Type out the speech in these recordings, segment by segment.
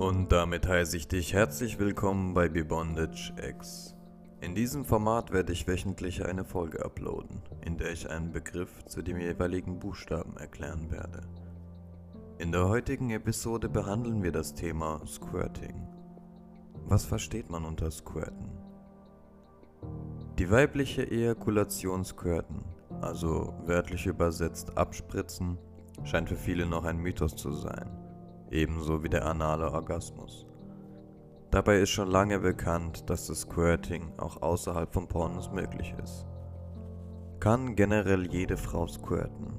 Und damit heiße ich dich herzlich willkommen bei Bebondage X. In diesem Format werde ich wöchentlich eine Folge uploaden, in der ich einen Begriff zu dem jeweiligen Buchstaben erklären werde. In der heutigen Episode behandeln wir das Thema Squirting. Was versteht man unter Squirten? Die weibliche Ejakulation squirten, also wörtlich übersetzt abspritzen, scheint für viele noch ein Mythos zu sein ebenso wie der anale Orgasmus. Dabei ist schon lange bekannt, dass das Squirting auch außerhalb von Pornos möglich ist. Kann generell jede Frau squirten?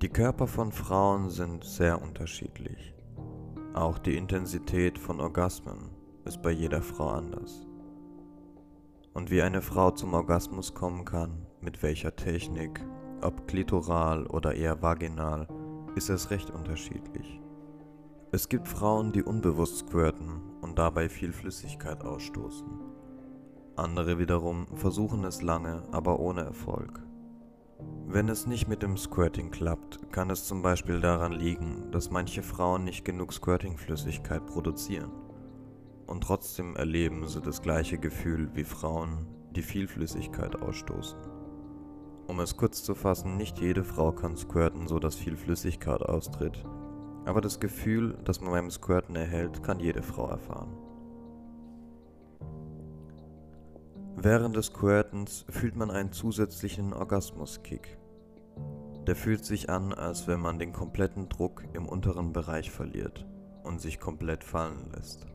Die Körper von Frauen sind sehr unterschiedlich. Auch die Intensität von Orgasmen ist bei jeder Frau anders. Und wie eine Frau zum Orgasmus kommen kann, mit welcher Technik, ob klitoral oder eher vaginal, ist es recht unterschiedlich. Es gibt Frauen, die unbewusst squirten und dabei viel Flüssigkeit ausstoßen. Andere wiederum versuchen es lange, aber ohne Erfolg. Wenn es nicht mit dem Squirting klappt, kann es zum Beispiel daran liegen, dass manche Frauen nicht genug Squirting-Flüssigkeit produzieren. Und trotzdem erleben sie das gleiche Gefühl wie Frauen, die viel Flüssigkeit ausstoßen. Um es kurz zu fassen, nicht jede Frau kann squirten, so dass viel Flüssigkeit austritt. Aber das Gefühl, das man beim Squirten erhält, kann jede Frau erfahren. Während des Squirtens fühlt man einen zusätzlichen Orgasmuskick. Der fühlt sich an, als wenn man den kompletten Druck im unteren Bereich verliert und sich komplett fallen lässt.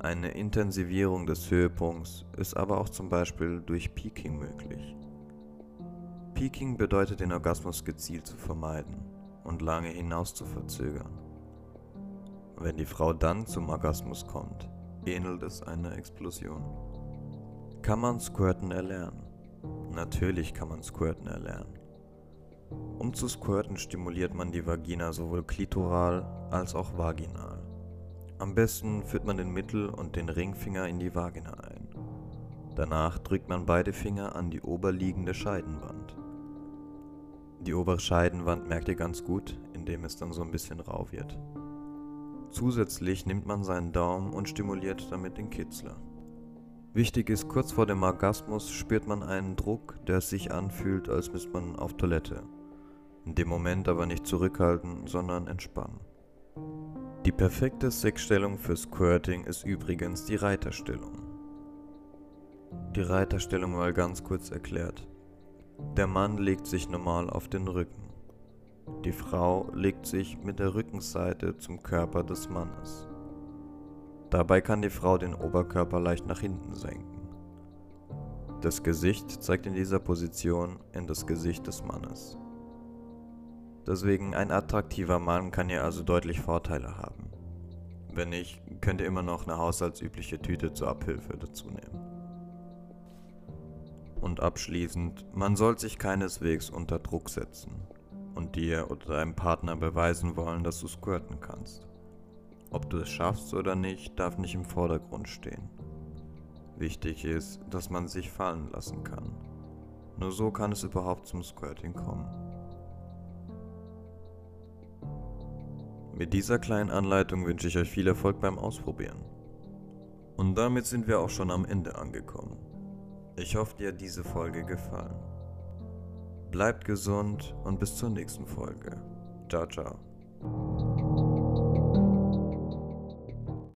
Eine Intensivierung des Höhepunkts ist aber auch zum Beispiel durch Peaking möglich. Peaking bedeutet den Orgasmus gezielt zu vermeiden und lange hinaus zu verzögern. Wenn die Frau dann zum Orgasmus kommt, ähnelt es einer Explosion. Kann man Squirten erlernen? Natürlich kann man Squirten erlernen. Um zu squirten stimuliert man die Vagina sowohl klitoral als auch vaginal. Am besten führt man den Mittel- und den Ringfinger in die Vagina ein. Danach drückt man beide Finger an die oberliegende Scheidenwand. Die obere Scheidenwand merkt ihr ganz gut, indem es dann so ein bisschen rau wird. Zusätzlich nimmt man seinen Daumen und stimuliert damit den Kitzler. Wichtig ist, kurz vor dem Orgasmus spürt man einen Druck, der sich anfühlt, als müsste man auf Toilette. In dem Moment aber nicht zurückhalten, sondern entspannen. Die perfekte Sexstellung für Squirting ist übrigens die Reiterstellung. Die Reiterstellung mal ganz kurz erklärt. Der Mann legt sich normal auf den Rücken. Die Frau legt sich mit der Rückenseite zum Körper des Mannes. Dabei kann die Frau den Oberkörper leicht nach hinten senken. Das Gesicht zeigt in dieser Position in das Gesicht des Mannes. Deswegen ein attraktiver Mann kann hier also deutlich Vorteile haben. Wenn nicht, könnt ihr immer noch eine haushaltsübliche Tüte zur Abhilfe dazu nehmen. Und abschließend, man soll sich keineswegs unter Druck setzen und dir oder deinem Partner beweisen wollen, dass du squirten kannst. Ob du es schaffst oder nicht, darf nicht im Vordergrund stehen. Wichtig ist, dass man sich fallen lassen kann. Nur so kann es überhaupt zum Squirting kommen. Mit dieser kleinen Anleitung wünsche ich euch viel Erfolg beim Ausprobieren. Und damit sind wir auch schon am Ende angekommen. Ich hoffe, dir hat diese Folge gefallen. Bleibt gesund und bis zur nächsten Folge. Ciao, ciao.